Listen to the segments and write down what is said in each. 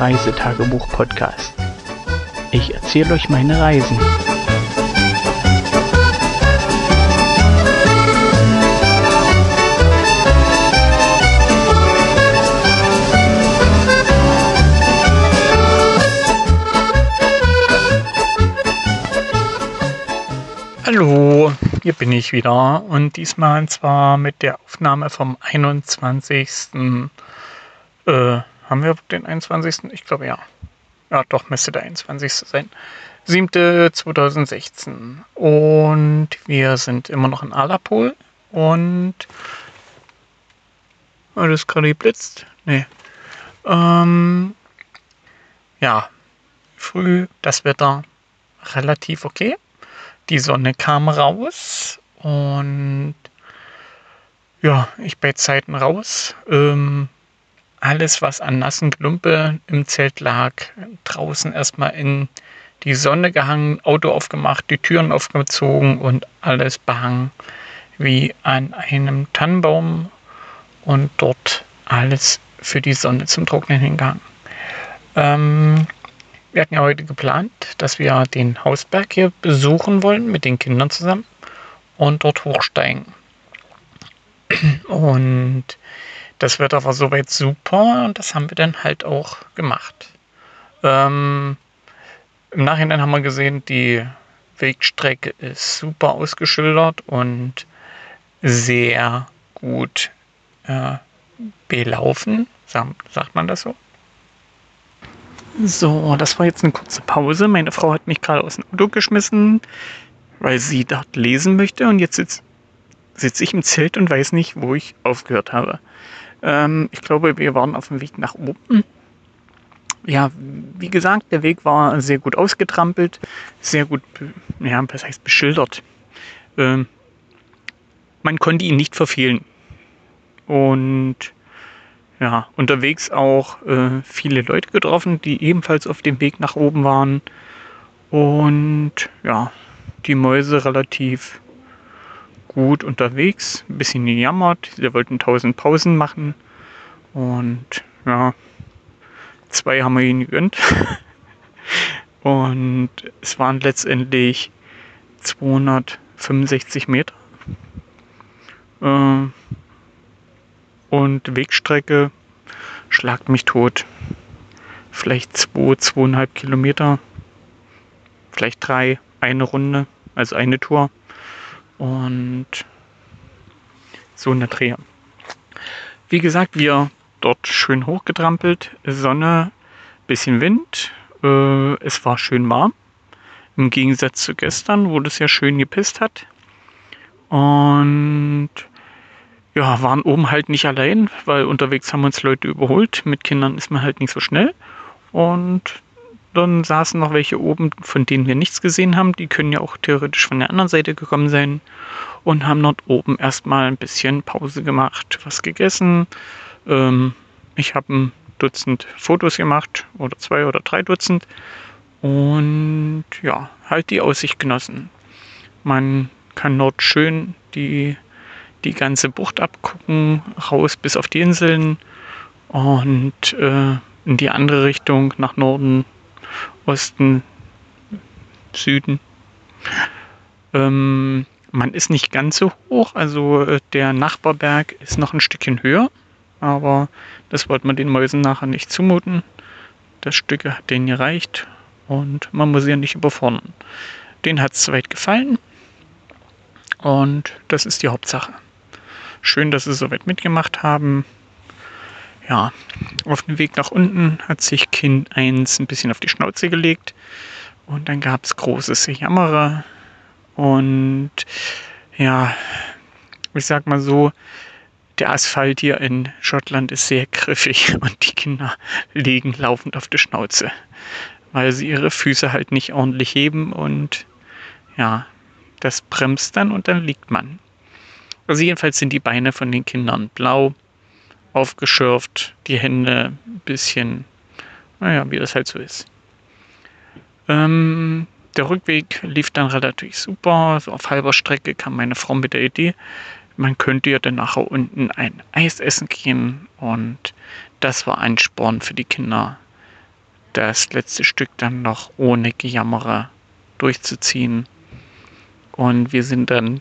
Reisetagebuch-Podcast. Ich erzähle euch meine Reisen. Hallo, hier bin ich wieder und diesmal zwar mit der Aufnahme vom 21. Äh, haben wir den 21.? Ich glaube ja. Ja, doch, müsste der 21. sein. 7.2016. Und wir sind immer noch in Alapol. Und. Hat es gerade geblitzt? Nee. Ähm, ja, früh das Wetter relativ okay. Die Sonne kam raus und ja, ich bei Zeiten raus. Ähm, alles, was an nassen Klumpe im Zelt lag, draußen erstmal in die Sonne gehangen, Auto aufgemacht, die Türen aufgezogen und alles behangen wie an einem Tannenbaum und dort alles für die Sonne zum Trocknen hingehangen. Ähm, wir hatten ja heute geplant, dass wir den Hausberg hier besuchen wollen mit den Kindern zusammen und dort hochsteigen. Und das Wetter war soweit super und das haben wir dann halt auch gemacht. Ähm, Im Nachhinein haben wir gesehen, die Wegstrecke ist super ausgeschildert und sehr gut äh, belaufen. Sagt, man das so? So, das war jetzt eine kurze Pause. Meine Frau hat mich gerade aus dem Auto geschmissen, weil sie dort lesen möchte und jetzt sitze sitz ich im Zelt und weiß nicht, wo ich aufgehört habe. Ähm, ich glaube, wir waren auf dem Weg nach oben. Ja, wie gesagt, der Weg war sehr gut ausgetrampelt, sehr gut, ja, was heißt beschildert. Ähm, man konnte ihn nicht verfehlen. Und ja, unterwegs auch äh, viele Leute getroffen, die ebenfalls auf dem Weg nach oben waren. Und ja, die Mäuse relativ gut unterwegs, ein bisschen gejammert. Sie wollten tausend Pausen machen. Und ja, zwei haben wir ihnen gegönnt. Und es waren letztendlich 265 Meter. Äh, und Wegstrecke schlagt mich tot. Vielleicht zwei, zweieinhalb Kilometer. Vielleicht drei, eine Runde, also eine Tour und so eine Dreh. Wie gesagt, wir dort schön hochgetrampelt, Sonne, bisschen Wind, äh, es war schön warm. Im Gegensatz zu gestern, wo das ja schön gepisst hat. Und ja, waren oben halt nicht allein, weil unterwegs haben uns Leute überholt. Mit Kindern ist man halt nicht so schnell. Und dann saßen noch welche oben, von denen wir nichts gesehen haben. Die können ja auch theoretisch von der anderen Seite gekommen sein und haben dort oben erstmal ein bisschen Pause gemacht, was gegessen. Ähm, ich habe ein Dutzend Fotos gemacht oder zwei oder drei Dutzend und ja, halt die Aussicht genossen. Man kann dort schön die, die ganze Bucht abgucken, raus bis auf die Inseln und äh, in die andere Richtung nach Norden Osten, Süden. Ähm, man ist nicht ganz so hoch, also äh, der Nachbarberg ist noch ein Stückchen höher, aber das wollte man den Mäusen nachher nicht zumuten. Das Stück hat denen gereicht und man muss ja nicht überfordern. Den hat es soweit gefallen und das ist die Hauptsache. Schön, dass sie soweit mitgemacht haben ja, auf dem Weg nach unten hat sich Kind 1 ein bisschen auf die Schnauze gelegt und dann gab es großes Jammerer und ja, ich sag mal so, der Asphalt hier in Schottland ist sehr griffig und die Kinder liegen laufend auf der Schnauze, weil sie ihre Füße halt nicht ordentlich heben und ja, das bremst dann und dann liegt man. Also jedenfalls sind die Beine von den Kindern blau aufgeschürft, die Hände ein bisschen, naja, wie das halt so ist. Ähm, der Rückweg lief dann relativ super. So auf halber Strecke kam meine Frau mit der Idee, man könnte ja dann nachher unten ein Eis essen gehen und das war ein Sporn für die Kinder, das letzte Stück dann noch ohne Gejammere durchzuziehen. Und wir sind dann.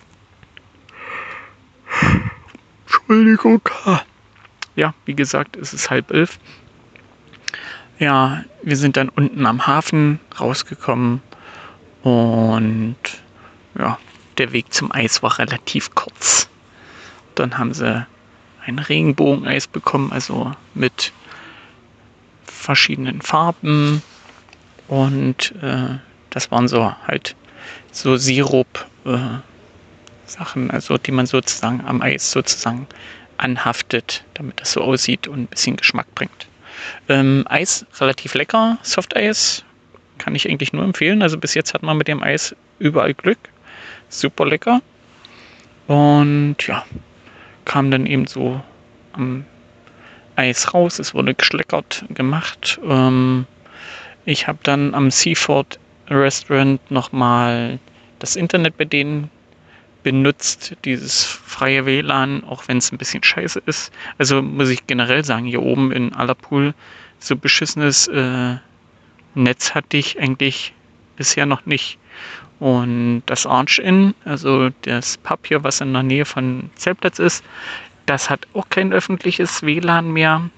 Entschuldigung. Ja, wie gesagt, es ist halb elf. Ja, wir sind dann unten am Hafen rausgekommen und ja, der Weg zum Eis war relativ kurz. Dann haben sie ein Regenbogeneis bekommen, also mit verschiedenen Farben. Und äh, das waren so halt so Sirup äh, Sachen, also die man sozusagen am Eis sozusagen anhaftet, damit das so aussieht und ein bisschen Geschmack bringt. Ähm, Eis relativ lecker, Softeis kann ich eigentlich nur empfehlen. Also bis jetzt hat man mit dem Eis überall Glück. Super lecker. Und ja, kam dann eben so am Eis raus. Es wurde geschleckert gemacht. Ähm, ich habe dann am Seaford Restaurant nochmal das Internet bei denen benutzt, dieses freie WLAN, auch wenn es ein bisschen scheiße ist. Also muss ich generell sagen, hier oben in Allerpool so beschissenes äh, Netz hatte ich eigentlich bisher noch nicht. Und das Arch Inn, also das Pub hier, was in der Nähe von Zeltplatz ist, das hat auch kein öffentliches WLAN mehr.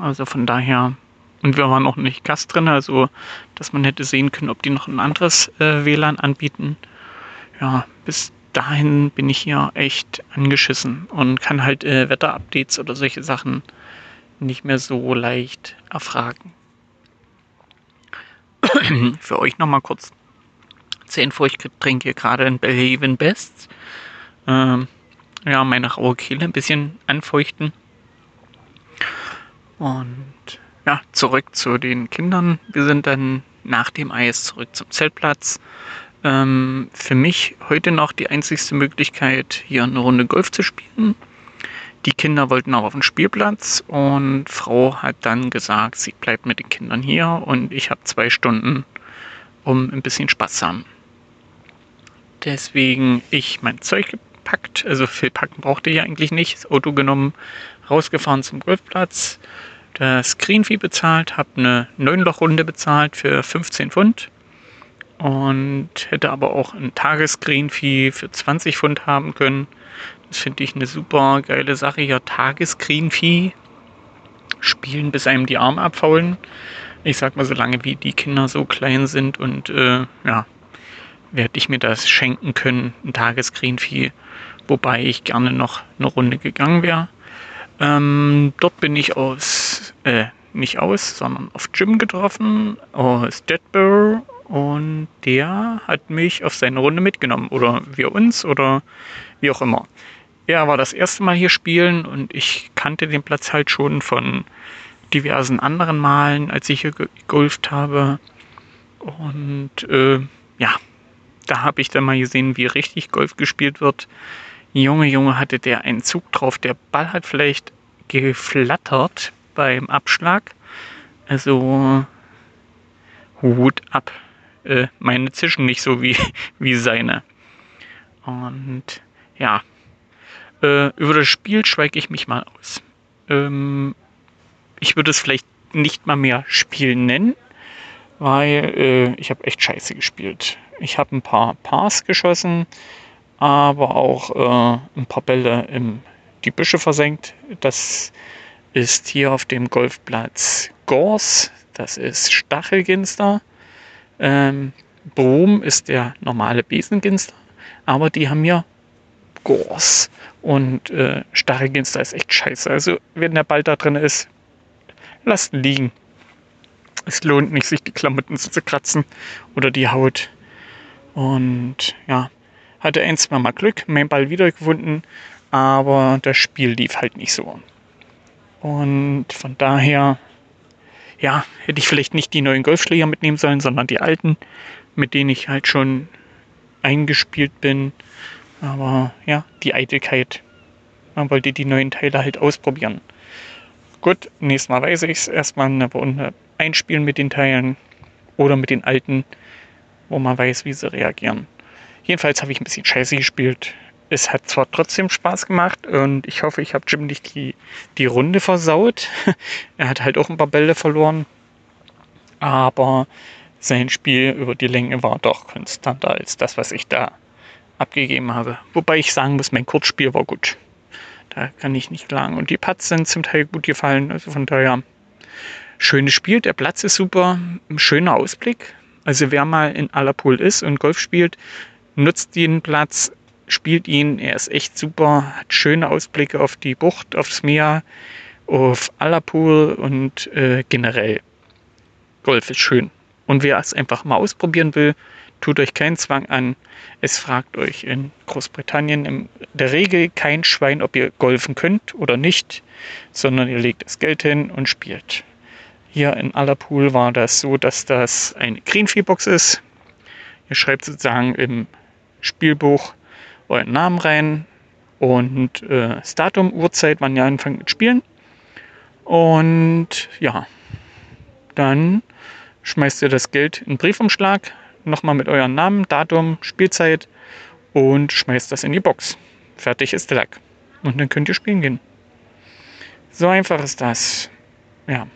Also von daher, und wir waren auch nicht Gast drin, also dass man hätte sehen können, ob die noch ein anderes äh, WLAN anbieten. Ja, bis dahin bin ich hier echt angeschissen und kann halt äh, Wetterupdates oder solche Sachen nicht mehr so leicht erfragen. Für euch nochmal kurz zur Info, ich trinke hier gerade ein Bellhaven Best. Ähm, ja, meine raue Kehle ein bisschen anfeuchten. Und ja, zurück zu den Kindern. Wir sind dann nach dem Eis zurück zum Zeltplatz. Ähm, für mich heute noch die einzigste Möglichkeit, hier eine Runde Golf zu spielen. Die Kinder wollten auch auf den Spielplatz und Frau hat dann gesagt, sie bleibt mit den Kindern hier und ich habe zwei Stunden, um ein bisschen Spaß zu haben. Deswegen ich mein Zeug gepackt, also viel packen brauchte ich eigentlich nicht, das Auto genommen, rausgefahren zum Golfplatz, das Greenfee bezahlt, habe eine 9-Loch-Runde bezahlt für 15 Pfund und hätte aber auch ein Tagesgreenfee für 20 Pfund haben können. Das finde ich eine super geile Sache hier. Tagesgreenfee spielen, bis einem die Arme abfaulen. Ich sag mal, solange wie die Kinder so klein sind und äh, ja, werde ich mir das schenken können, ein Tagesgreenvieh, wobei ich gerne noch eine Runde gegangen wäre. Ähm, dort bin ich aus, äh, nicht aus, sondern auf Jim getroffen, aus Deadburr und der hat mich auf seine Runde mitgenommen oder wir uns oder wie auch immer. Er war das erste Mal hier spielen und ich kannte den Platz halt schon von diversen anderen Malen, als ich hier gegolft habe. Und äh, ja, da habe ich dann mal gesehen, wie richtig Golf gespielt wird. Junge, Junge, hatte der einen Zug drauf. Der Ball hat vielleicht geflattert beim Abschlag. Also Hut ab. Äh, meine zischen nicht so wie, wie seine. Und ja, äh, über das Spiel schweige ich mich mal aus. Ähm, ich würde es vielleicht nicht mal mehr Spiel nennen, weil äh, ich habe echt scheiße gespielt. Ich habe ein paar Pars geschossen, aber auch äh, ein paar Bälle in die Büsche versenkt. Das ist hier auf dem Golfplatz Gors, das ist Stachelginster. Ähm, Brom ist der normale Besenginster, aber die haben hier Gors und äh, Stachelginster ist echt scheiße. Also wenn der Ball da drin ist, lasst ihn liegen. Es lohnt nicht, sich die Klamotten zu kratzen oder die Haut. Und ja, hatte ein, zwei Mal Glück, mein Ball wiedergefunden, aber das Spiel lief halt nicht so. Und von daher, ja, hätte ich vielleicht nicht die neuen Golfschläger mitnehmen sollen, sondern die alten, mit denen ich halt schon eingespielt bin. Aber ja, die Eitelkeit. Man wollte die neuen Teile halt ausprobieren. Gut, nächstes Mal weiß ich es. Erstmal eine Runde einspielen mit den Teilen oder mit den alten wo man weiß, wie sie reagieren. Jedenfalls habe ich ein bisschen scheiße gespielt. Es hat zwar trotzdem Spaß gemacht und ich hoffe, ich habe Jim nicht die, die Runde versaut. er hat halt auch ein paar Bälle verloren. Aber sein Spiel über die Länge war doch konstanter als das, was ich da abgegeben habe. Wobei ich sagen muss, mein Kurzspiel war gut. Da kann ich nicht klagen. Und die Putts sind zum Teil gut gefallen. Also von daher, schönes Spiel. Der Platz ist super. Ein schöner Ausblick. Also wer mal in Allerpool ist und Golf spielt, nutzt den Platz, spielt ihn. Er ist echt super. Hat schöne Ausblicke auf die Bucht, aufs Meer, auf Allerpool und äh, generell. Golf ist schön. Und wer es einfach mal ausprobieren will, tut euch keinen Zwang an. Es fragt euch in Großbritannien in der Regel kein Schwein, ob ihr golfen könnt oder nicht, sondern ihr legt das Geld hin und spielt. Hier in Allerpool war das so, dass das eine Greenfee-Box ist. Ihr schreibt sozusagen im Spielbuch euren Namen rein und äh, das Datum, Uhrzeit, wann ihr anfangt mit Spielen. Und ja, dann schmeißt ihr das Geld in den Briefumschlag, nochmal mit eurem Namen, Datum, Spielzeit und schmeißt das in die Box. Fertig ist der Lack. Und dann könnt ihr spielen gehen. So einfach ist das. Ja.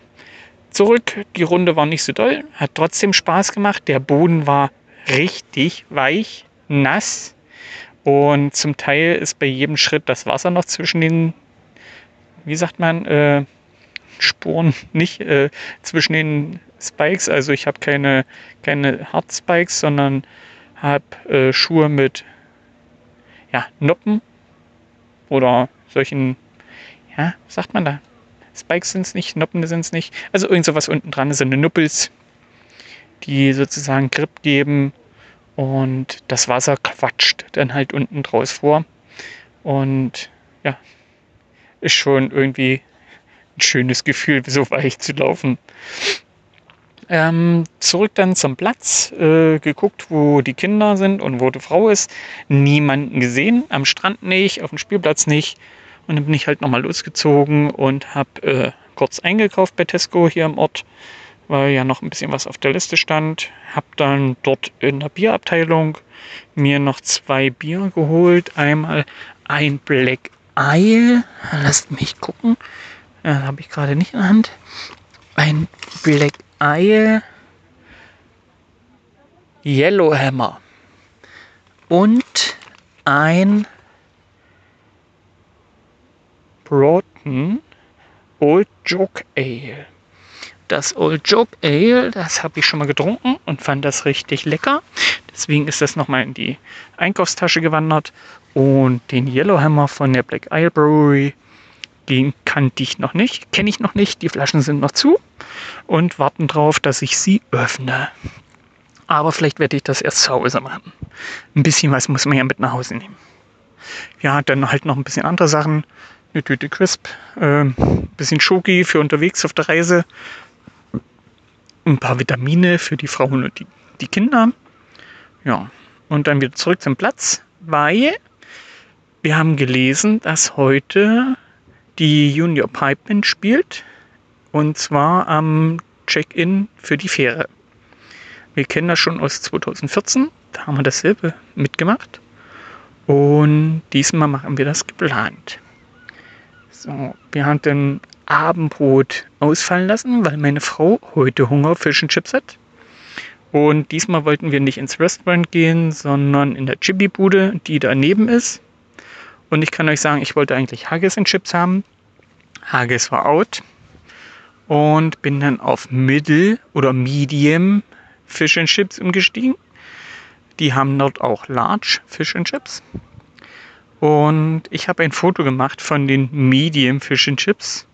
Zurück, die Runde war nicht so doll, hat trotzdem Spaß gemacht. Der Boden war richtig weich, nass und zum Teil ist bei jedem Schritt das Wasser noch zwischen den, wie sagt man, äh, Spuren, nicht äh, zwischen den Spikes. Also ich habe keine, keine Hard Spikes, sondern habe äh, Schuhe mit ja, Noppen oder solchen, ja, sagt man da? Spikes sind es nicht, Noppen sind es nicht. Also irgend sowas unten dran sind Nuppels, die sozusagen Grip geben und das Wasser quatscht dann halt unten draus vor. Und ja, ist schon irgendwie ein schönes Gefühl, so weich zu laufen. Ähm, zurück dann zum Platz, äh, geguckt, wo die Kinder sind und wo die Frau ist. Niemanden gesehen, am Strand nicht, auf dem Spielplatz nicht. Und dann bin ich halt nochmal losgezogen und habe äh, kurz eingekauft bei Tesco hier im Ort, weil ja noch ein bisschen was auf der Liste stand. Habe dann dort in der Bierabteilung mir noch zwei Bier geholt. Einmal ein Black Isle, lasst mich gucken, äh, habe ich gerade nicht in der Hand. Ein Black Isle Yellowhammer und ein Broughton Old Joke Ale. Das Old Joke Ale, das habe ich schon mal getrunken und fand das richtig lecker. Deswegen ist das nochmal in die Einkaufstasche gewandert. Und den Yellowhammer von der Black Isle Brewery, den kannte ich noch nicht, kenne ich noch nicht. Die Flaschen sind noch zu und warten darauf, dass ich sie öffne. Aber vielleicht werde ich das erst zu Hause machen. Ein bisschen was muss man ja mit nach Hause nehmen. Ja, dann halt noch ein bisschen andere Sachen. Eine Tüte Crisp, äh, ein bisschen Schoki für unterwegs auf der Reise, ein paar Vitamine für die Frauen und die, die Kinder. Ja, und dann wieder zurück zum Platz, weil wir haben gelesen, dass heute die Junior Pipeman spielt und zwar am Check-in für die Fähre. Wir kennen das schon aus 2014. Da haben wir dasselbe mitgemacht. Und diesmal machen wir das geplant. So, wir dann Abendbrot ausfallen lassen, weil meine Frau heute Hunger auf Fish and Chips hat. Und diesmal wollten wir nicht ins Restaurant gehen, sondern in der Chibi-Bude, die daneben ist. Und ich kann euch sagen, ich wollte eigentlich Haggis und Chips haben. Haggis war out und bin dann auf Middle oder Medium Fish and Chips umgestiegen. Die haben dort auch Large Fish and Chips. Und ich habe ein Foto gemacht von den Medium Fish and Chips.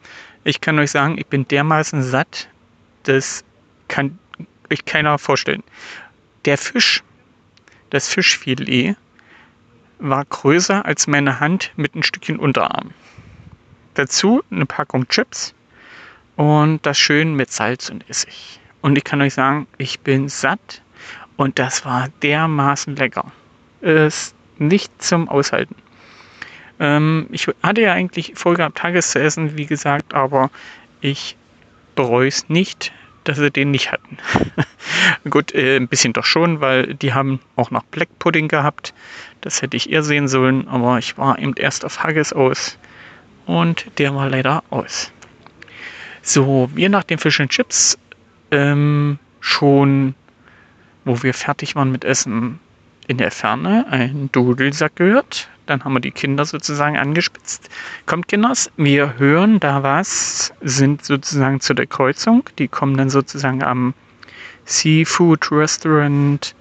Ich kann euch sagen, ich bin dermaßen satt, das kann euch keiner vorstellen. Der Fisch, das Fischfilet, war größer als meine Hand mit ein Stückchen Unterarm. Dazu eine Packung Chips und das schön mit Salz und Essig. Und ich kann euch sagen, ich bin satt und das war dermaßen lecker. Ist nicht zum Aushalten. Ähm, ich hatte ja eigentlich vorgehabt, Tages zu essen, wie gesagt, aber ich bereue es nicht, dass wir den nicht hatten. Gut, äh, ein bisschen doch schon, weil die haben auch noch Black Pudding gehabt. Das hätte ich eher sehen sollen, aber ich war eben erst auf Haggis aus und der war leider aus. So, wir nach den Fish and Chips ähm, schon, wo wir fertig waren mit Essen, in der Ferne ein Dudelsack gehört. Dann haben wir die Kinder sozusagen angespitzt. Kommt, Kinders, wir hören da was, sind sozusagen zu der Kreuzung. Die kommen dann sozusagen am Seafood Restaurant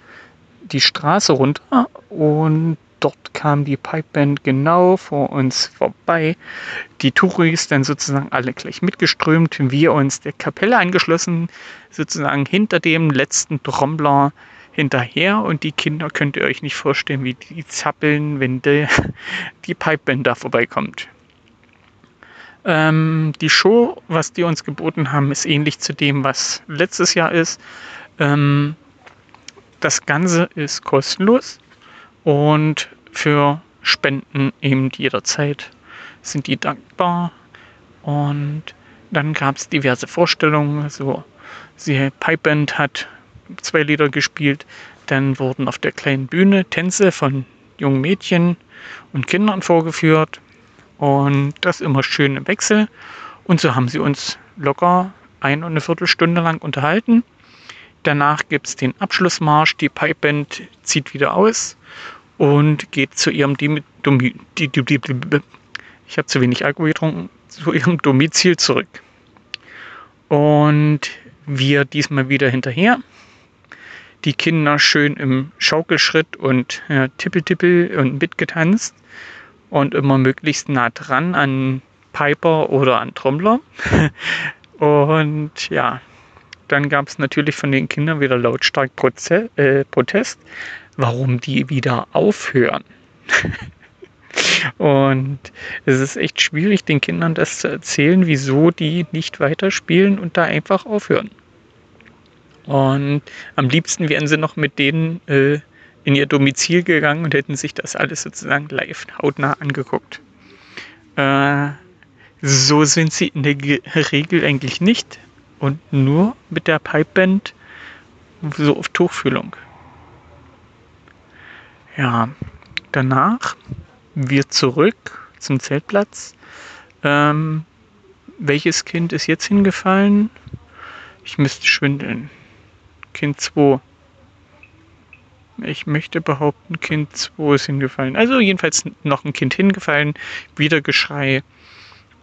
die Straße runter und dort kam die Pipeband genau vor uns vorbei. Die Touris dann sozusagen alle gleich mitgeströmt, wir uns der Kapelle angeschlossen, sozusagen hinter dem letzten Trommler hinterher und die Kinder könnt ihr euch nicht vorstellen, wie die zappeln, wenn die, die Pipeband da vorbeikommt. Ähm, die Show, was die uns geboten haben, ist ähnlich zu dem, was letztes Jahr ist. Ähm, das Ganze ist kostenlos und für Spenden eben jederzeit sind die dankbar. Und dann gab es diverse Vorstellungen. So, sie Pipeband hat zwei Lieder gespielt. Dann wurden auf der kleinen Bühne Tänze von jungen Mädchen und Kindern vorgeführt. Und das immer schön im Wechsel. Und so haben sie uns locker ein und eine Viertelstunde lang unterhalten. Danach gibt es den Abschlussmarsch. Die Pipeband zieht wieder aus und geht zu ihrem Dim ich habe zu wenig Alkohol getrunken, zu ihrem Domizil zurück. Und wir diesmal wieder hinterher. Die Kinder schön im Schaukelschritt und ja, Tippel-Tippel und mitgetanzt und immer möglichst nah dran an Piper oder an Trommler. und ja, dann gab es natürlich von den Kindern wieder lautstark Proze äh, Protest, warum die wieder aufhören. und es ist echt schwierig, den Kindern das zu erzählen, wieso die nicht weiterspielen und da einfach aufhören. Und am liebsten wären sie noch mit denen äh, in ihr Domizil gegangen und hätten sich das alles sozusagen live hautnah angeguckt. Äh, so sind sie in der Regel eigentlich nicht und nur mit der Pipeband so auf Tuchfühlung. Ja, danach wir zurück zum Zeltplatz. Ähm, welches Kind ist jetzt hingefallen? Ich müsste schwindeln. Kind 2. Ich möchte behaupten, Kind 2 ist hingefallen. Also jedenfalls noch ein Kind hingefallen, wieder Geschrei.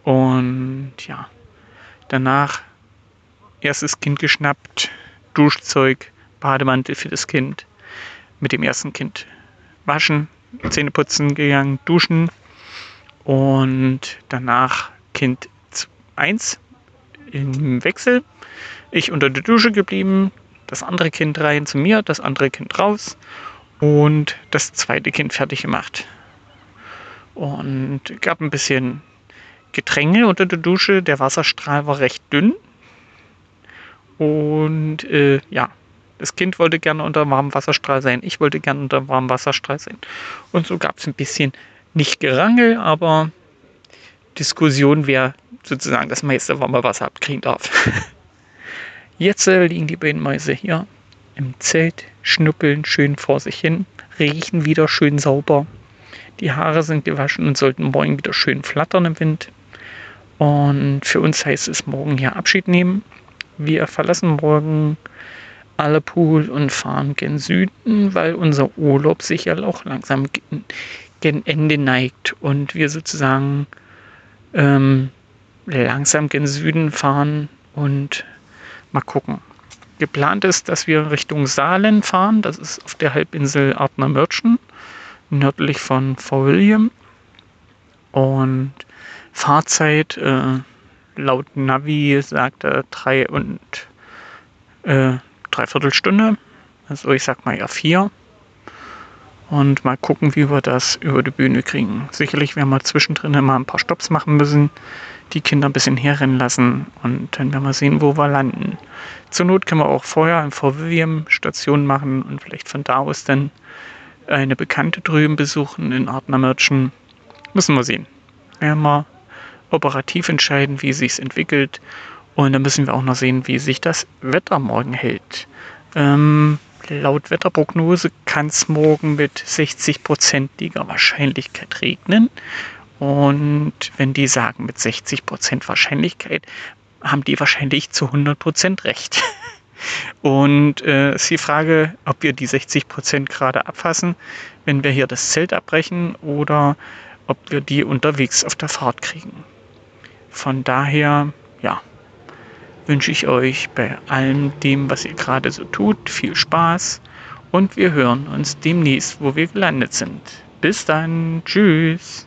Und ja, danach erstes Kind geschnappt, Duschzeug, Bademantel für das Kind. Mit dem ersten Kind waschen, Zähne putzen gegangen, duschen und danach Kind 1 im Wechsel. Ich unter der Dusche geblieben, das andere Kind rein zu mir, das andere Kind raus und das zweite Kind fertig gemacht. Und gab ein bisschen Getränke unter der Dusche. Der Wasserstrahl war recht dünn. Und äh, ja, das Kind wollte gerne unter warmen Wasserstrahl sein. Ich wollte gerne unter warmen Wasserstrahl sein. Und so gab es ein bisschen nicht Gerangel, aber Diskussion, wer sozusagen das meiste warme Wasser abkriegen darf. Jetzt äh, liegen die beiden Mäuse hier im Zelt, schnuppeln schön vor sich hin, riechen wieder schön sauber. Die Haare sind gewaschen und sollten morgen wieder schön flattern im Wind. Und für uns heißt es morgen hier Abschied nehmen. Wir verlassen morgen Pool und fahren gen Süden, weil unser Urlaub sich ja auch langsam gen Ende neigt und wir sozusagen ähm, langsam gen Süden fahren und mal gucken. Geplant ist, dass wir Richtung Saalen fahren. Das ist auf der Halbinsel Artner Mörchen, nördlich von Fort William. Und Fahrzeit äh, laut Navi sagt er drei und äh, Dreiviertelstunde. Also ich sag mal ja vier. Und mal gucken, wie wir das über die Bühne kriegen. Sicherlich werden wir zwischendrin mal ein paar Stops machen müssen, die Kinder ein bisschen herrennen lassen und dann werden wir sehen, wo wir landen. Zur Not können wir auch vorher Fort William Station machen und vielleicht von da aus dann eine Bekannte drüben besuchen in Artnermörchen. Müssen wir sehen. Werden wir operativ entscheiden, wie sich entwickelt und dann müssen wir auch noch sehen, wie sich das Wetter morgen hält. Ähm, laut Wetterprognose kann es morgen mit 60%iger Wahrscheinlichkeit regnen. Und wenn die sagen mit 60% Wahrscheinlichkeit, haben die wahrscheinlich zu 100% recht. Und äh, ist die Frage, ob wir die 60% gerade abfassen, wenn wir hier das Zelt abbrechen oder ob wir die unterwegs auf der Fahrt kriegen. Von daher, ja, wünsche ich euch bei allem dem, was ihr gerade so tut, viel Spaß und wir hören uns demnächst, wo wir gelandet sind. Bis dann, tschüss.